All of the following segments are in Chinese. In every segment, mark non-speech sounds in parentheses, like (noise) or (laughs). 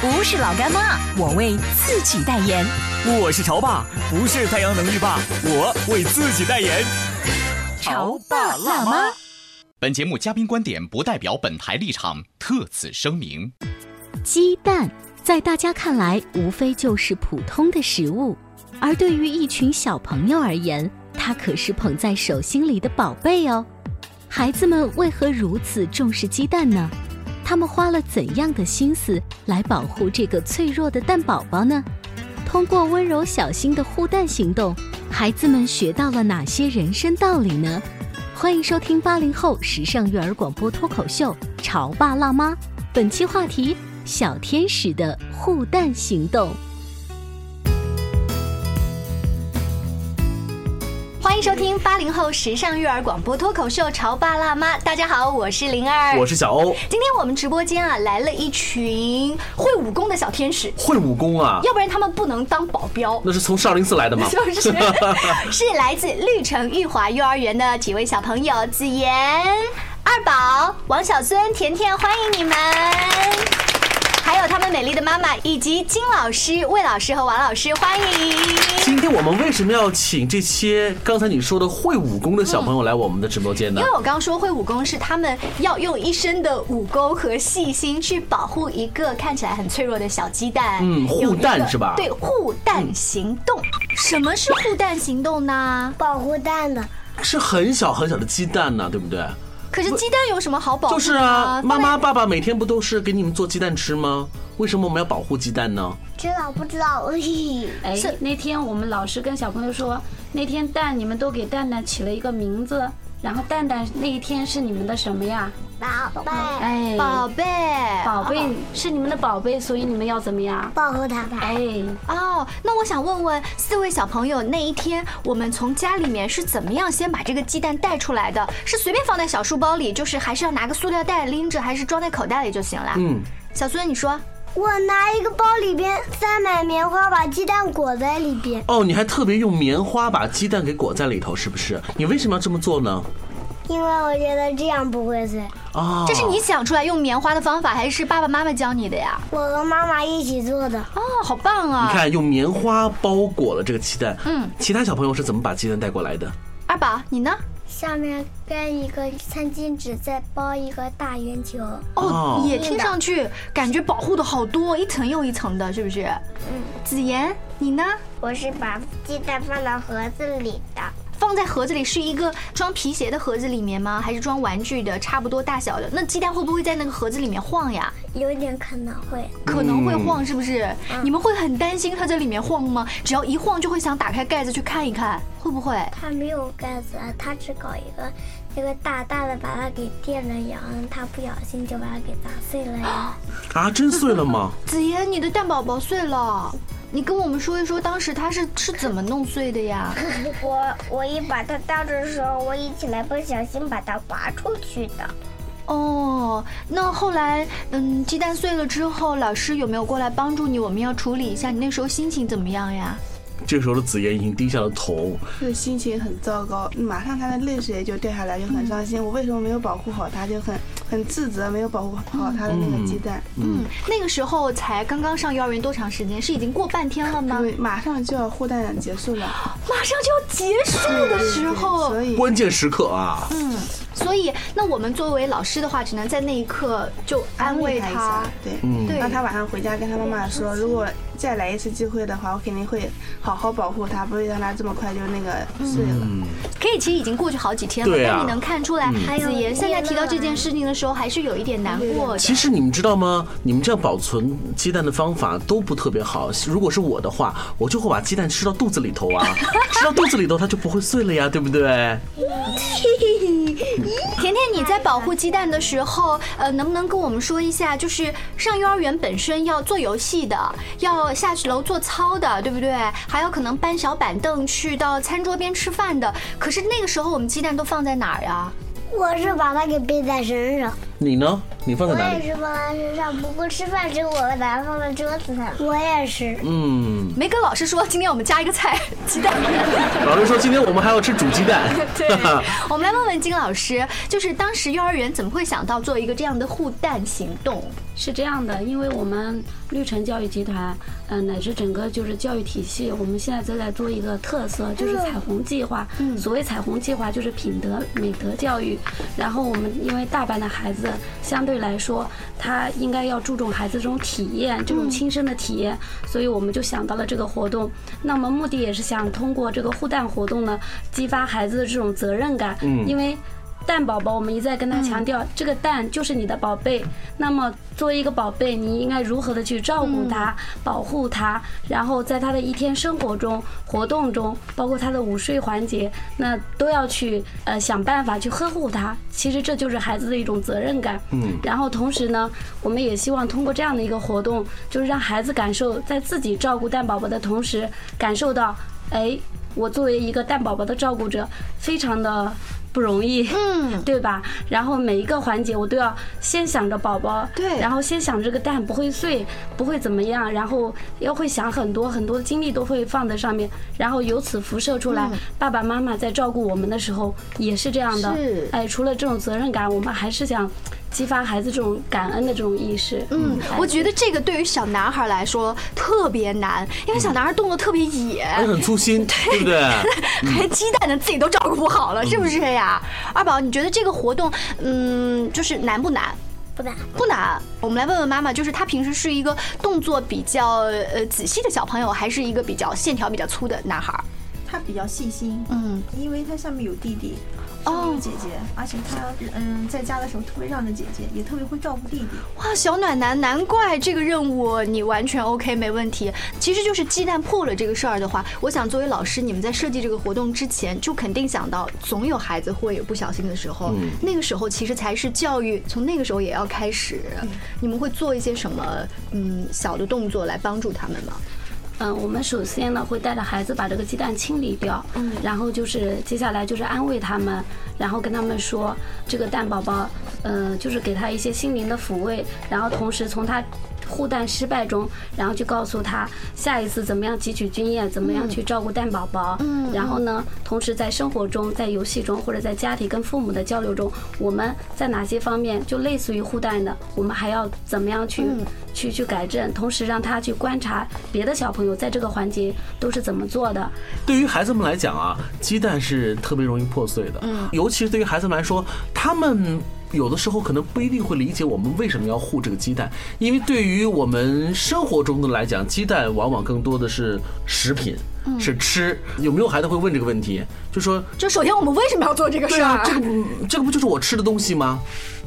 不是老干妈，我为自己代言。我是潮爸，不是太阳能浴霸，我为自己代言。潮爸辣妈。本节目嘉宾观点不代表本台立场，特此声明。鸡蛋在大家看来无非就是普通的食物，而对于一群小朋友而言，它可是捧在手心里的宝贝哦。孩子们为何如此重视鸡蛋呢？他们花了怎样的心思来保护这个脆弱的蛋宝宝呢？通过温柔小心的护蛋行动，孩子们学到了哪些人生道理呢？欢迎收听八零后时尚育儿广播脱口秀《潮爸辣妈》，本期话题：小天使的护蛋行动。迎收听八零后时尚育儿广播脱口秀《潮爸辣妈》，大家好，我是灵儿，我是小欧。今天我们直播间啊来了一群会武功的小天使，会武功啊？要不然他们不能当保镖。那是从少林寺来的吗？(laughs) 就是 (laughs) 是来自绿城玉华幼儿园的几位小朋友，子妍、二宝、王小孙、甜甜，欢迎你们。还有他们美丽的妈妈，以及金老师、魏老师和王老师，欢迎。今天我们为什么要请这些刚才你说的会武功的小朋友来我们的直播间呢？因为我刚刚说会武功是他们要用一身的武功和细心去保护一个看起来很脆弱的小鸡蛋。嗯，护蛋是吧？对，护蛋行动。什么是护蛋行动呢？保护蛋呢，是很小很小的鸡蛋呢，对不对？可是鸡蛋有什么好保护？就是啊，妈妈、爸爸每天不都是给你们做鸡蛋吃吗？为什么我们要保护鸡蛋呢？知道不知道？哎，那天我们老师跟小朋友说，那天蛋你们都给蛋蛋起了一个名字，然后蛋蛋那一天是你们的什么呀？宝贝，哎，宝贝，宝贝是你们的宝贝，所以你们要怎么样？保护它吧。哎，哦，那我想问问四位小朋友，那一天我们从家里面是怎么样先把这个鸡蛋带出来的？是随便放在小书包里，就是还是要拿个塑料袋拎着，还是装在口袋里就行了？嗯，小孙你说。我拿一个包里边塞满棉花，把鸡蛋裹在里边。哦，你还特别用棉花把鸡蛋给裹在里头，是不是？你为什么要这么做呢？因为我觉得这样不会碎。哦，这是你想出来用棉花的方法，还是爸爸妈妈教你的呀？我和妈妈一起做的。哦，好棒啊！你看，用棉花包裹了这个鸡蛋。嗯，其他小朋友是怎么把鸡蛋带过来的？二宝，你呢？下面盖一个餐巾纸，再包一个大圆球。哦，也听上去感觉保护的好多，一层又一层的，是不是？嗯，子妍，你呢？我是把鸡蛋放到盒子里的。放在盒子里是一个装皮鞋的盒子里面吗？还是装玩具的差不多大小的？那鸡蛋会不会在那个盒子里面晃呀？有点可能会，可能会晃，是不是？你们会很担心它在里面晃吗？只要一晃就会想打开盖子去看一看，会不会？它没有盖子，它只搞一个那个大大的把它给垫着养，它不小心就把它给砸碎了呀。(gasps) 啊，真碎了吗？(laughs) 子妍，你的蛋宝宝碎了。你跟我们说一说，当时他是是怎么弄碎的呀？我我一把它倒着的时候，我一起来不小心把它划出去的。哦，那后来，嗯，鸡蛋碎了之后，老师有没有过来帮助你？我们要处理一下，你那时候心情怎么样呀？这个时候的紫妍已经低下了头，就心情很糟糕，马上她的泪水就掉下来，就很伤心。我为什么没有保护好她，就很很自责，没有保护好她的那个鸡蛋。嗯，那个时候才刚刚上幼儿园多长时间？是已经过半天了吗？对，马上就要护蛋结束了，马上就要结束的时候，所以关键时刻啊。嗯，所以那我们作为老师的话，只能在那一刻就安慰他。对，嗯对让他晚上回家跟他妈妈说，如果再来一次机会的话，我肯定会好好保护它，不会让它这么快就那个碎了。嗯，可以，其实已经过去好几天了，啊但你能看出来，还有子妍现在提到这件事情的时候，还是有一点难过的。其实你们知道吗？你们这样保存鸡蛋的方法都不特别好。如果是我的话，我就会把鸡蛋吃到肚子里头啊，吃到肚子里头它就不会碎了呀，对不对？(laughs) (laughs) 甜甜，你在保护鸡蛋的时候，呃，能不能跟我们说一下，就是上幼儿园本身要做游戏的，要下去楼做操的，对不对？还有可能搬小板凳去到餐桌边吃饭的。可是那个时候我们鸡蛋都放在哪儿呀？我是把它给背在身上，你呢？你放在我哪里？也是放在身上，不过吃饭时我把它放在桌子上。我也是，嗯，没跟老师说，今天我们加一个菜，鸡蛋。老师说今天我们还要吃煮鸡蛋。(laughs) 对，(laughs) 我们来问问金老师，就是当时幼儿园怎么会想到做一个这样的护蛋行动？是这样的，因为我们绿城教育集团，呃，乃至整个就是教育体系，我们现在都在做一个特色，就是彩虹计划。所谓彩虹计划，就是品德美德教育。然后我们因为大班的孩子相对来说，他应该要注重孩子这种体验，这种亲身的体验，所以我们就想到了这个活动。那么目的也是想通过这个护蛋活动呢，激发孩子的这种责任感。嗯因为蛋宝宝，我们一再跟他强调，这个蛋就是你的宝贝。那么作为一个宝贝，你应该如何的去照顾它、保护它，然后在他的一天生活中、活动中，包括他的午睡环节，那都要去呃想办法去呵护它。其实这就是孩子的一种责任感。嗯然后同时呢，我们也希望通过这样的一个活动，就是让孩子感受在自己照顾蛋宝宝的同时，感受到，哎，我作为一个蛋宝宝的照顾者，非常的不容易，嗯，(laughs) 对吧？然后每一个环节我都要先想着宝宝，对。然后先想这个蛋不会碎，不会怎么样，然后要会想很多很多的精力都会放在上面，然后由此辐射出来，爸爸妈妈在照顾我们的时候也是这样的。是，哎，除了这种责任感，我们还是想激发孩子这种感恩的这种意识。嗯，哎我觉得这个对于小男孩来说特别难，因为小男孩动作特别野，而且很粗心，对不对？(laughs) 还鸡蛋呢自己都照顾不好了，是不是呀？二宝，你觉得这个活动，嗯，就是难不难？不难。不难。我们来问问妈妈，就是他平时是一个动作比较呃仔细的小朋友，还是一个比较线条比较粗的男孩？他比较细心，嗯，因为他下面有弟弟，上面有姐姐，而且他嗯在家的时候特别让着姐姐，也特别会照顾弟弟。哇，小暖男，难怪这个任务你完全 OK 没问题。其实就是鸡蛋破了这个事儿的话，我想作为老师，你们在设计这个活动之前，就肯定想到总有孩子会有不小心的时候，嗯那个时候其实才是教育，从那个时候也要开始。你们会做一些什么嗯小的动作来帮助他们吗？嗯，我们首先呢会带着孩子把这个鸡蛋清理掉，嗯，然后就是接下来就是安慰他们，然后跟他们说这个蛋宝宝，呃，就是给他一些心灵的抚慰，然后同时从他护蛋失败中，然后去告诉他下一次怎么样汲取经验，怎么样去照顾蛋宝宝，嗯，然后呢，同时在生活中、在游戏中或者在家庭跟父母的交流中，我们在哪些方面就类似于护蛋的，我们还要怎么样去、去去改正，同时让他去观察别的小朋友在这个环节都是怎么做的，对于孩子们来讲啊，鸡蛋是特别容易破碎的，嗯，尤其是对于孩子们来说，他们。有的时候可能不一定会理解我们为什么要护这个鸡蛋，因为对于我们生活中的来讲，鸡蛋往往更多的是食品，是吃。有没有孩子会问这个问题？就说就首先我们为什么要做这个事儿对啊，？这个不这个不就是我吃的东西吗？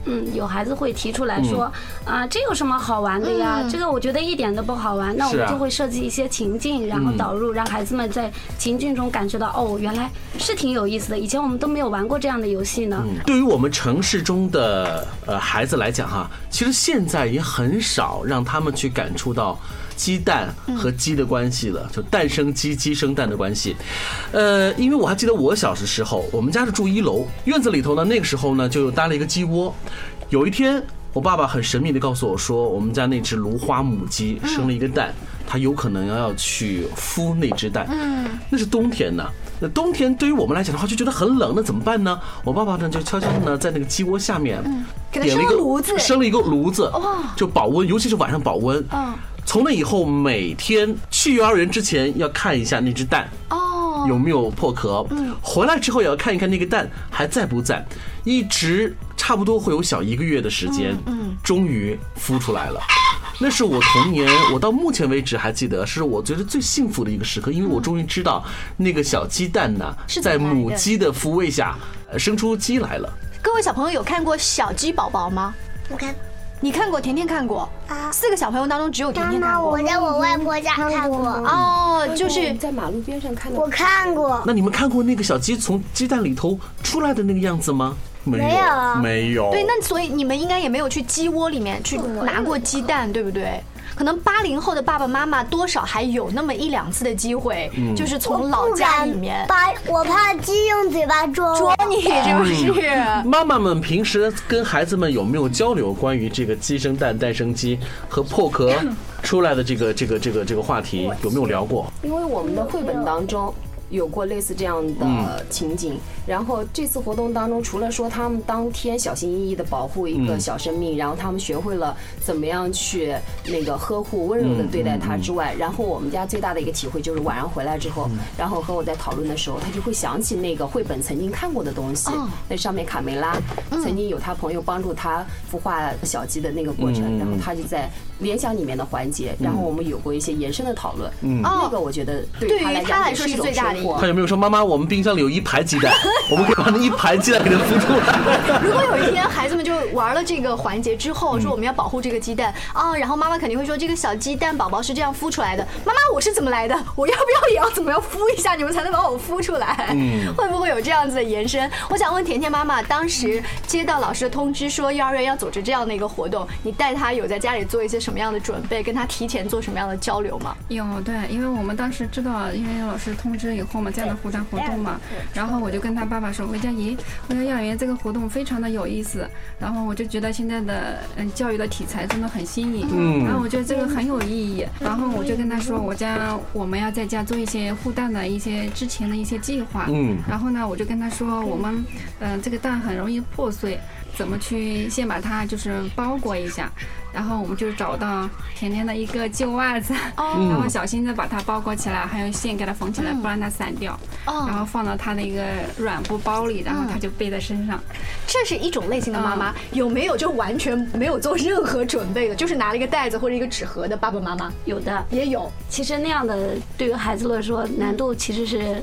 嗯，有孩子会提出来说，啊，这有什么好玩的呀？这个我觉得一点都不好玩。那我们就会设计一些情境，然后导入，让孩子们在情境中感觉到，哦，原来是挺有意思的。以前我们都没有玩过这样的游戏呢。对于我们城市中的呃孩子来讲哈，其实现在也很少让他们去感触到鸡蛋和鸡的关系了，就蛋生鸡，鸡生蛋的关系。呃，因为我还记得我小时时候，我们家是住一楼，院子里头呢，那个时候呢就搭了一个鸡窝。有一天，我爸爸很神秘的告诉我说，我们家那只芦花母鸡生了一个蛋，它有可能要去孵那只蛋。嗯，那是冬天呢。那冬天对于我们来讲的话，就觉得很冷，那怎么办呢？我爸爸呢就悄悄的呢在那个鸡窝下面点了一个炉子生了一个炉子哇，就保温，尤其是晚上保温。嗯从那以后，每天去幼儿园之前要看一下那只蛋。哦，有没有破壳？嗯，回来之后也要看一看那个蛋还在不在，一直差不多会有小一个月的时间，嗯，终于孵出来了。那是我童年，我到目前为止还记得，是我觉得最幸福的一个时刻，因为我终于知道那个小鸡蛋呢是，在母鸡的抚慰下呃生出鸡来了。各位小朋友有看过小鸡宝宝吗？我看你看过，甜甜看过。啊，四个小朋友当中只有甜甜看过我。在我外婆家看过，哦，就是在马路边上看到我看过，那你们看过那个小鸡从鸡蛋里头出来的那个样子吗？没没有没有。对，那所以你们应该也没有去鸡窝里面去拿过鸡蛋，对不对？可能八零后的爸爸妈妈多少还有那么一两次的机会，就是从老家里面把我怕鸡用嘴巴啄啄你，是不是？(laughs) 妈妈们平时跟孩子们有没有交流关于这个鸡生蛋、蛋生鸡和破壳出来的这个这个这个这个话题？有没有聊过？因为我们的绘本当中有过类似这样的情景。然后这次活动当中，除了说他们当天小心翼翼的保护一个小生命，然后他们学会了怎么样去那个呵护、温柔的对待它之外，然后我们家最大的一个体会就是晚上回来之后，然后和我在讨论的时候，他就会想起那个绘本曾经看过的东西哦，那上面卡梅拉曾经有他朋友帮助他孵化小鸡的那个过程，然后他就在联想里面的环节，然后我们有过一些延伸的讨论，那个我觉得对他来说是最大的他。有没有说妈妈，我们冰箱里有一排鸡蛋，(laughs) 我们可以把那一排鸡蛋给它孵出来？(laughs) 如果有一天孩子们就玩了这个环节之后，说我们要保护这个鸡蛋啊，然后妈妈肯定会说这个小鸡蛋宝宝是这样孵出来的。妈妈，我是怎么来的？(laughs) 我要不要也要怎么样孵一下，你们才能把我孵出来？嗯会不会有这样子的延伸？我想问甜甜妈妈，当时接到老师的通知说幼儿园要组织这样的一个活动，你带他有在家里做一些什么样的准备，跟他提前做什么样的交流吗？有对，因为我们当时知道，因为老师通知以后嘛，这样的活动活动嘛，然后我就跟他爸爸说，我说咦，我说幼儿园这个活动非常的有意思，然后我就觉得现在的嗯教育的题材真的很新颖，嗯然后我觉得这个很有意义，然后我就跟他说，我家我们要在家做一些护蛋的一些之前的一些计划，嗯。然后呢，我就跟他说，我们嗯、这个蛋很容易破碎，怎么去先把它就是包裹一下，然后我们就找到甜甜的一个旧袜子，哦 (laughs) 然后小心的把它包裹起来，还有线给它缝起来，不让它散掉，哦然后放到它的一个软布包里，然后它就背在身上。这是一种类型的妈妈，有没有就完全没有做任何准备的，就是拿了一个袋子或者一个纸盒的爸爸妈妈？有的也有。其实那样的对于孩子来说难度其实是。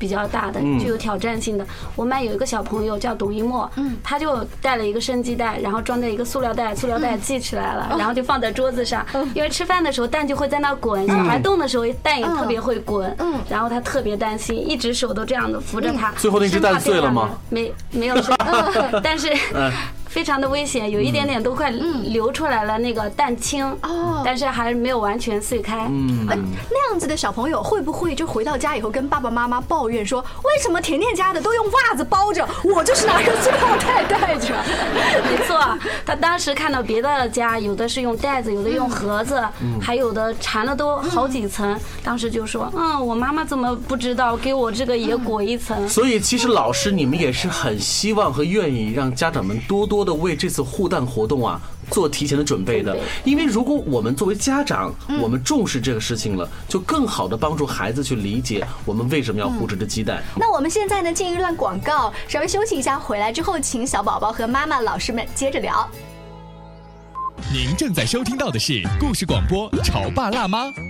比较大的，嗯。具有挑战性的。我们班有一个小朋友叫董一墨，嗯。他就带了一个生鸡蛋，然后装在一个塑料袋，塑料袋系起来了，然后就放在桌子上。因为吃饭的时候蛋就会在那滚，小孩动的时候蛋也特别会滚，嗯。然后他特别担心，一直手都这样的扶着他。最后那只蛋碎了吗？没没有碎，(laughs) 但是嗯非常的危险，有一点点都快流出来了那个蛋清，哦但是还没有完全碎开。嗯，那样子的小朋友会不会就回到家以后跟爸爸妈妈抱怨说，为什么甜甜家的都用袜子包着，我就是拿个塑料袋带着？(laughs) 没错，他当时看到别的家有的是用袋子，有的用盒子，还有的缠了都好几层。当时就说，嗯，我妈妈怎么不知道，给我这个也裹一层。所以其实老师你们也是很希望和愿意让家长们多多的为这次护蛋活动啊做提前的准备的，因为如果我们作为家长，我们重视这个事情了，就更好的帮助孩子去理解我们为什么要护这只鸡蛋。那我们现在呢进一段广告，稍微休息一下，回来之后请小宝宝和妈妈、老师们接着聊。您正在收听到的是故事广播《潮爸辣妈》。《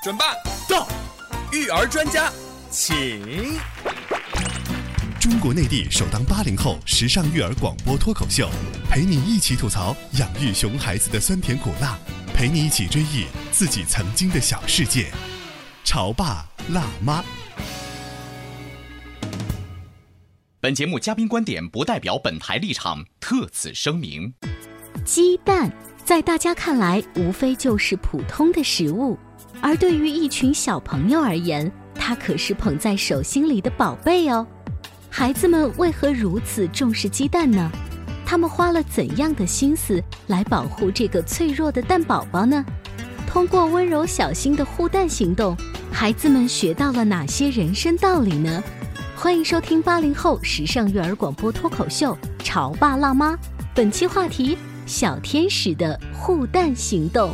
准爸到，育儿专家请。中国内地首档八零后时尚育儿广播脱口秀，陪你一起吐槽养育熊孩子的酸甜苦辣，陪你一起追忆自己曾经的小世界。潮爸辣妈。本节目嘉宾观点不代表本台立场，特此声明。鸡蛋在大家看来无非就是普通的食物，而对于一群小朋友而言，它可是捧在手心里的宝贝哦。孩子们为何如此重视鸡蛋呢？他们花了怎样的心思来保护这个脆弱的蛋宝宝呢？通过温柔小心的护蛋行动，孩子们学到了哪些人生道理呢？欢迎收听八零后时尚育儿广播脱口秀《潮爸辣妈》，本期话题：小天使的护蛋行动。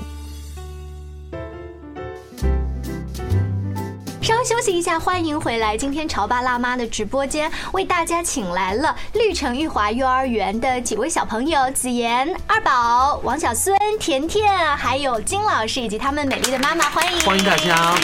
稍休息一下，欢迎回来。今天潮爸辣妈的直播间为大家请来了绿城玉华幼儿园的几位小朋友：子妍、二宝、王小孙、甜甜，还有金老师以及他们美丽的妈妈。欢迎，欢迎大家。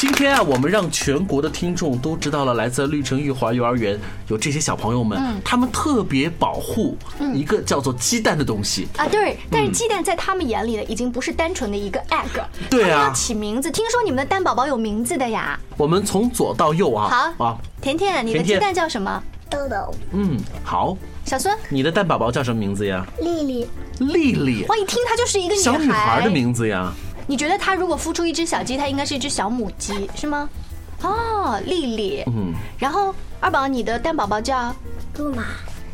今天啊，我们让全国的听众都知道了，来自绿城玉华幼儿园有这些小朋友们，他们特别保护一个叫做鸡蛋的东西啊。对，但是鸡蛋在他们眼里呢，已经不是单纯的一个 egg。对啊，要起名字。听说你们的蛋宝宝有名字的呀？我们从左到右啊。好啊，甜甜，你的鸡蛋叫什么？豆豆。嗯，好。小孙，你的蛋宝宝叫什么名字呀？丽丽。丽丽。哇，一听她就是一个小女孩的名字呀。你觉得它如果孵出一只小鸡，它应该是一只小母鸡，是吗？哦，丽丽。嗯。然后二宝，你的蛋宝宝叫杜马。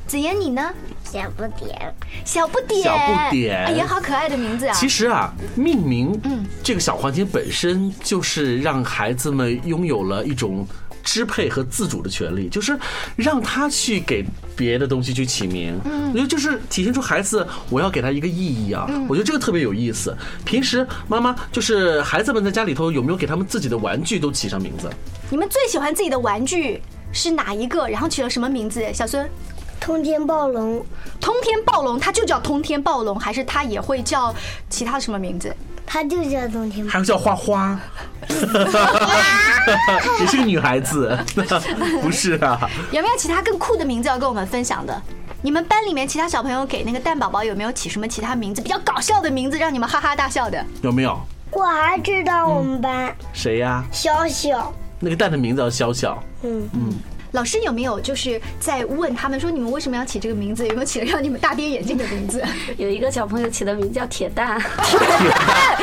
子妍，你呢？小不点。小不点。小不点。哎呀，好可爱的名字啊！其实啊，命名，嗯，这个小环节本身就是让孩子们拥有了一种。支配和自主的权利，就是让他去给别的东西去起名。嗯，我觉得就是体现出孩子，我要给他一个意义啊。我觉得这个特别有意思。平时妈妈就是孩子们在家里头有没有给他们自己的玩具都起上名字？你们最喜欢自己的玩具是哪一个？然后取了什么名字？小孙，通天暴龙。通天暴龙，它就叫通天暴龙，还是它也会叫其他什么名字？它就叫通天，还有叫花花，(laughs) 也是个女孩子，(laughs) 不是啊？有没有其他更酷的名字要跟我们分享的？你们班里面其他小朋友给那个蛋宝宝有没有起什么其他名字比较搞笑的名字，让你们哈哈大笑的？有没有？我还知道我们班谁呀？小小，那个蛋的名字叫小小。嗯嗯。老师有没有就是在问他们说你们为什么要起这个名字？有没有起了让你们大跌眼镜的名字？(laughs) 有一个小朋友起的名字叫铁蛋，铁蛋，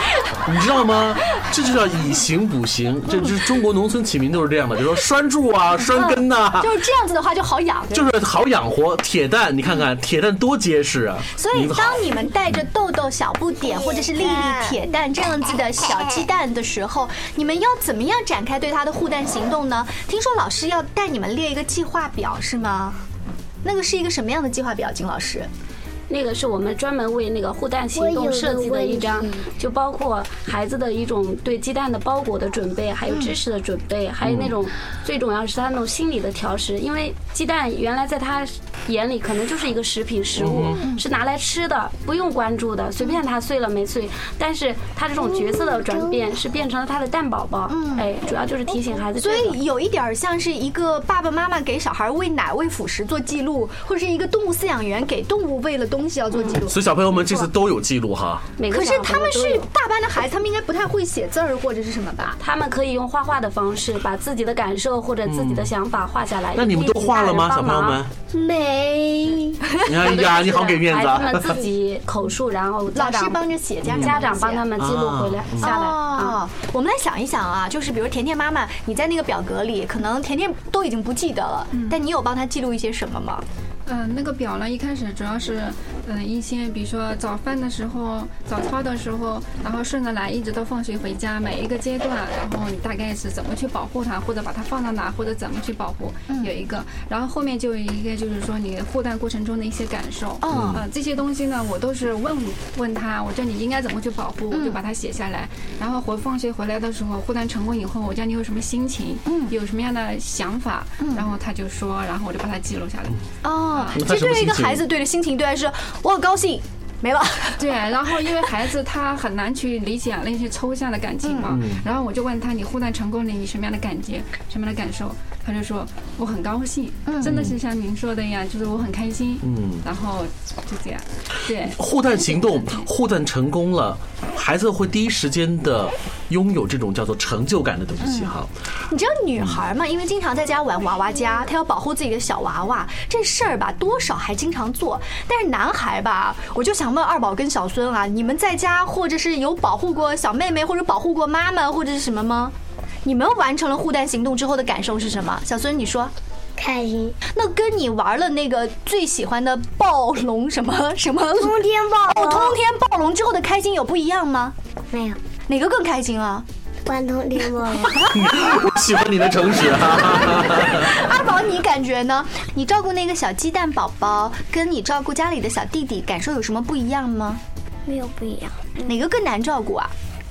你知道吗？这就叫以形补形，这就是中国农村起名都是这样的，比如说拴柱啊、拴根呐，就是这样子的话就好养，就是好养活。铁蛋，你看看铁蛋多结实啊！所以当你们带着豆豆、小不点或者是丽丽、铁蛋这样子的小鸡蛋的时候，你们要怎么样展开对它的护蛋行动呢？听说老师要带你们。列一个计划表是吗？那个是一个什么样的计划表，金老师？那个是我们专门为那个护蛋行动设计的一张，就包括孩子的一种对鸡蛋的包裹的准备，还有知识的准备，还有那种最重要是他那种心理的调试。因为鸡蛋原来在他眼里可能就是一个食品食物，是拿来吃的，不用关注的，随便它碎了没碎。但是他这种角色的转变是变成了他的蛋宝宝，哎，主要就是提醒孩子。所以有一点像是一个爸爸妈妈给小孩喂奶喂辅食做记录，或者是一个动物饲养员给动物喂了东。东西要做记录，所以小朋友们这次都有记录哈。可是他们是大班的孩子，他们应该不太会写字儿或者是什么吧？他们可以用画画的方式，把自己的感受或者自己的想法画下来。那你们都画了吗，小朋友们？没。(laughs) 哎呀，你好给面子。孩子们自己口述，然后老师帮着写，家家长帮他们记录回来下来啊。我们来想一想啊，就是比如甜甜妈妈，你在那个表格里，可能甜甜都已经不记得了，但你有帮他记录一些什么吗？嗯，那个表呢，一开始主要是，嗯，一些比如说早饭的时候、早操的时候，然后顺着来，一直到放学回家，每一个阶段，然后你大概是怎么去保护它，或者把它放到哪，或者怎么去保护，有一个。然后后面就有一个，就是说你护蛋过程中的一些感受。嗯。呃，这些东西呢，我都是问问他，我叫你应该怎么去保护，我就把它写下来。然后回放学回来的时候，护蛋成功以后，我叫你有什么心情，嗯，有什么样的想法，然后他就说，然后我就把它记录下来。哦。其实对于一个孩子，对的心情，对是我很高兴，没了。对，然后因为孩子他很难去理解那些抽象的感情嘛，然后我就问他，你互赞成功了，你什么样的感觉，什么样的感受？他就说我很高兴，真的是像您说的一样，就是我很开心。嗯，然后就这样，对。护蛋行动，护蛋成功了，孩子会第一时间的拥有这种叫做成就感的东西哈。你知道女孩嘛？因为经常在家玩娃娃家，她要保护自己的小娃娃，这事儿吧，多少还经常做。但是男孩吧，我就想问二宝跟小孙啊，你们在家或者是有保护过小妹妹，或者保护过妈妈，或者是什么吗？你们完成了护蛋行动之后的感受是什么？小孙，你说。开心。那跟你玩了那个最喜欢的暴龙什么 (laughs) 什么通天暴哦，通天暴龙之后的开心有不一样吗？没有，哪个更开心啊？玩通天暴龙。(laughs) 我喜欢你的诚实啊！(laughs) 阿宝，你感觉呢？你照顾那个小鸡蛋宝宝，跟你照顾家里的小弟弟，感受有什么不一样吗？没有不一样，哪个更难照顾啊？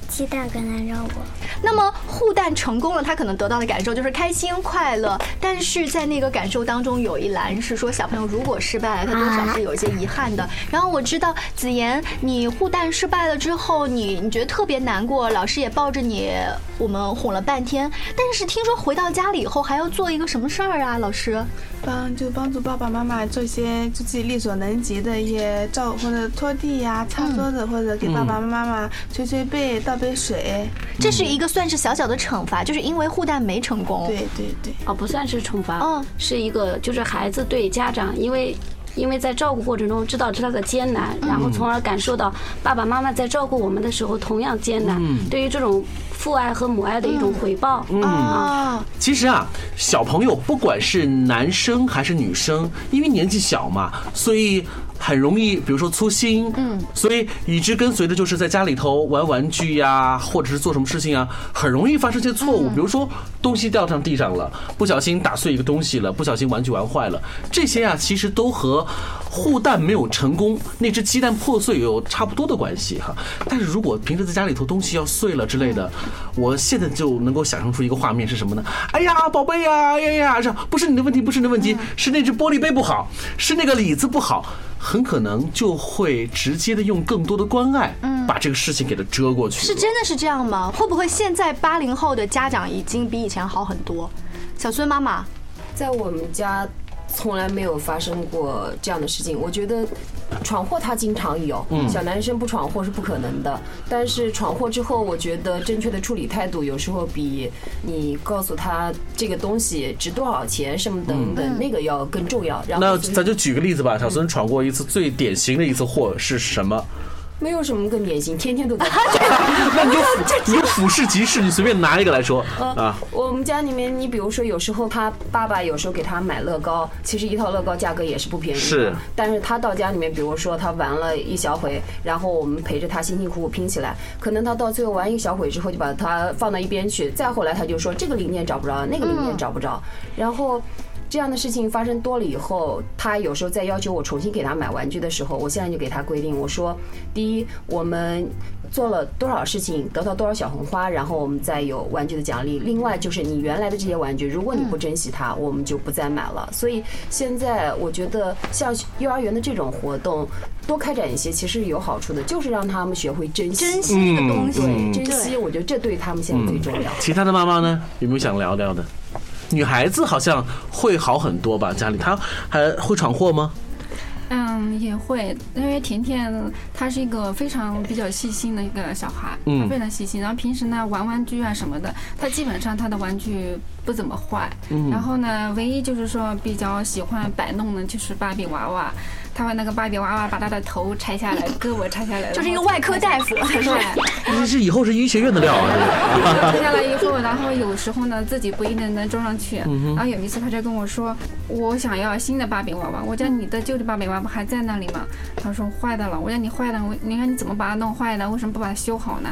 鸡蛋更难照顾。那么护蛋成功了，他可能得到的感受就是开心快乐，但是在那个感受当中有一栏是说小朋友如果失败了，他多少是有一些遗憾的。然后我知道子妍，你护蛋失败了之后，你你觉得特别难过，老师也抱着你，我们哄了半天。但是听说回到家里以后还要做一个什么事儿啊？老师，帮就帮助爸爸妈妈做一些就自己力所能及的一些照或者拖地呀、擦桌子，或者给爸爸妈妈捶捶背、倒杯水。这是一个算是小小的惩罚，就是因为护蛋没成功。对对对，哦，不算是惩罚，嗯，是一个就是孩子对家长，因为。因为在照顾过程中知道他的艰难，然后从而感受到爸爸妈妈在照顾我们的时候同样艰难。对于这种父爱和母爱的一种回报。嗯，其实啊，小朋友不管是男生还是女生，因为年纪小嘛，所以。很容易，比如说粗心，嗯，所以以致跟随的就是在家里头玩玩具呀，或者是做什么事情啊，很容易发生些错误。比如说东西掉上地上了，不小心打碎一个东西了，不小心玩具玩坏了，这些啊，其实都和护蛋没有成功，那只鸡蛋破碎有差不多的关系哈。但是如果平时在家里头东西要碎了之类的，我现在就能够想象出一个画面是什么呢？哎呀，宝贝呀，哎呀呀，这不是你的问题，不是你的问题，是那只玻璃杯不好，是那个李子不好。很可能就会直接的用更多的关爱，嗯，把这个事情给它遮过去。是真的是这样吗？会不会现在八零后的家长已经比以前好很多？小孙妈妈，在我们家。从来没有发生过这样的事情。我觉得闯祸他经常有，小男生不闯祸是不可能的。但是闯祸之后，我觉得正确的处理态度有时候比你告诉他这个东西值多少钱什么等等那个要更重要。那咱就举个例子吧，小孙闯过一次最典型的一次祸是什么？没有什么更典型，天天都在。(laughs) (laughs) 那你就你俯视即是，你随便拿一个来说啊。我们家里面，你比如说，有时候他爸爸有时候给他买乐高，其实一套乐高价格也是不便宜的。是。但是他到家里面，比如说他玩了一小会，然后我们陪着他辛辛苦苦拼起来，可能他到最后玩一小会之后，就把它放到一边去。再后来他就说这个零件找不着，那个零件找不着，然后。这样的事情发生多了以后，他有时候在要求我重新给他买玩具的时候，我现在就给他规定，我说：第一，我们做了多少事情得到多少小红花，然后我们再有玩具的奖励。另外就是你原来的这些玩具，如果你不珍惜它，我们就不再买了。所以现在我觉得像幼儿园的这种活动，多开展一些其实有好处的，就是让他们学会珍惜珍惜的东西，珍惜。我觉得这对他们现在最重要。其他的妈妈呢，有没有想聊聊的？女孩子好像会好很多吧？家里她还会闯祸吗？嗯，也会，因为甜甜她是一个非常比较细心的一个小孩，嗯，非常细心。然后平时呢玩玩具啊什么的，她基本上她的玩具不怎么坏。嗯，然后呢，唯一就是说比较喜欢摆弄的就是芭比娃娃。他把那个芭比娃娃把他的头拆下来，(laughs) 胳膊拆下来，就是一个外科大夫，(laughs) 是这是以后是医学院的料啊！拆下来以后，然后有时候呢自己不一定能装上去。然后有一次他就跟我说：“我想要新的芭比娃娃。”我讲：“你的旧的芭比娃娃还在那里吗？”他说：“坏的了。”我讲：“你坏的，我你看你怎么把它弄坏的？为什么不把它修好呢？”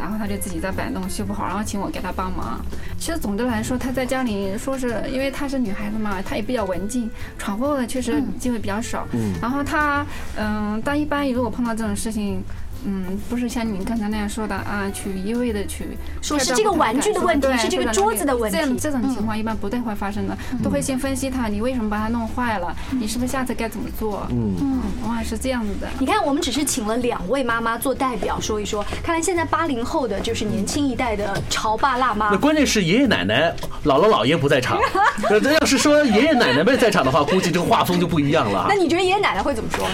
然后他就自己在摆弄，修不好，然后请我给他帮忙。其实总的来说，他在家里说是因为她是女孩子嘛，她也比较文静，闯祸的确实机会比较少。然后她，嗯，但一般如果碰到这种事情。嗯，不是像你刚才那样说的啊，去一味的去说是这个玩具的问题，是这个桌子的问题。这这种情况一般不太会发生的，都会先分析它，你为什么把它弄坏了？你是不是下次该怎么做？嗯嗯，往往是这样子的。你看，我们只是请了两位妈妈做代表说一说，看来现在八零后的就是年轻一代的潮爸辣妈。那关键是爷爷奶奶、姥姥姥爷不在场。那要是说爷爷奶奶们在场的话，估计这个画风就不一样了。(laughs) 那你觉得爷爷奶奶会怎么说？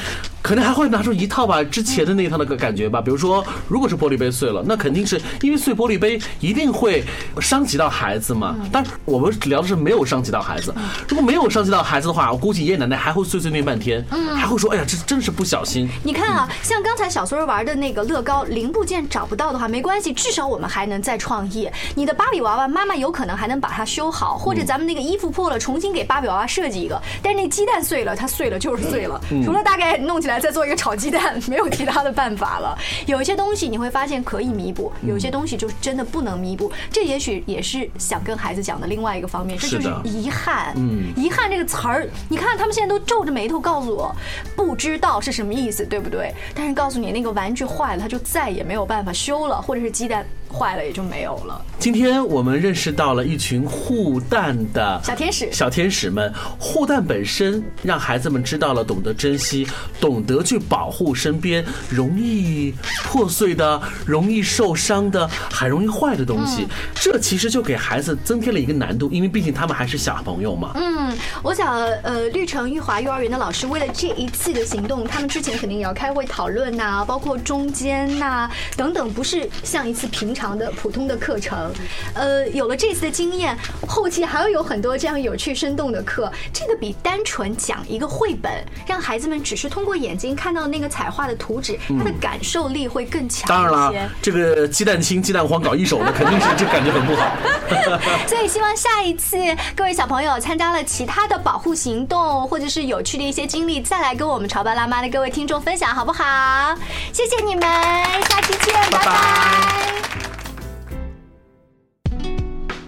可能还会拿出一套吧之前的那一套的感。觉吧。比如说，如果是玻璃杯碎了，那肯定是因为碎玻璃杯一定会伤及到孩子嘛。但我们聊的是没有伤及到孩子，如果没有伤及到孩子的话，我估计爷爷奶奶还会碎碎念半天，还会说：“哎呀，这真是不小心。”你看啊，像刚才小孙儿玩的那个乐高零部件找不到的话，没关系，至少我们还能再创意。你的芭比娃娃，妈妈有可能还能把它修好，或者咱们那个衣服破了，重新给芭比娃娃设计一个。但是那鸡蛋碎了，它碎了就是碎了，除了大概弄起来再做一个炒鸡蛋，(laughs) 没有其他的办法了。有一些东西你会发现可以弥补，有些东西就是真的不能弥补。这也许也是想跟孩子讲的另外一个方面，这就是遗憾。嗯，遗憾这个词儿，你看他们现在都皱着眉头告诉我，不知道是什么意思，对不对？但是告诉你，那个玩具坏了，他就再也没有办法修了，或者是鸡蛋。坏了也就没有了。今天我们认识到了一群护蛋的小天使，小天使们护蛋本身让孩子们知道了懂得珍惜，懂得去保护身边容易破碎的、容易受伤的、还容易坏的东西。这其实就给孩子增添了一个难度，因为毕竟他们还是小朋友嘛。嗯，我想，呃，绿城玉华幼儿园的老师为了这一次的行动，他们之前肯定也要开会讨论呐，包括中间呐等等，不是像一次平。常的普通的课程，呃，有了这次的经验，后期还会有很多这样有趣生动的课。这个比单纯讲一个绘本，让孩子们只是通过眼睛看到那个彩画的图纸，他的感受力会更强。当然了，这个鸡蛋清、鸡蛋黄搞一手的，肯定是这感觉很不好。(laughs) 所以希望下一次各位小朋友参加了其他的保护行动，或者是有趣的一些经历，再来跟我们潮爸辣妈的各位听众分享，好不好？谢谢你们，下期见，拜拜。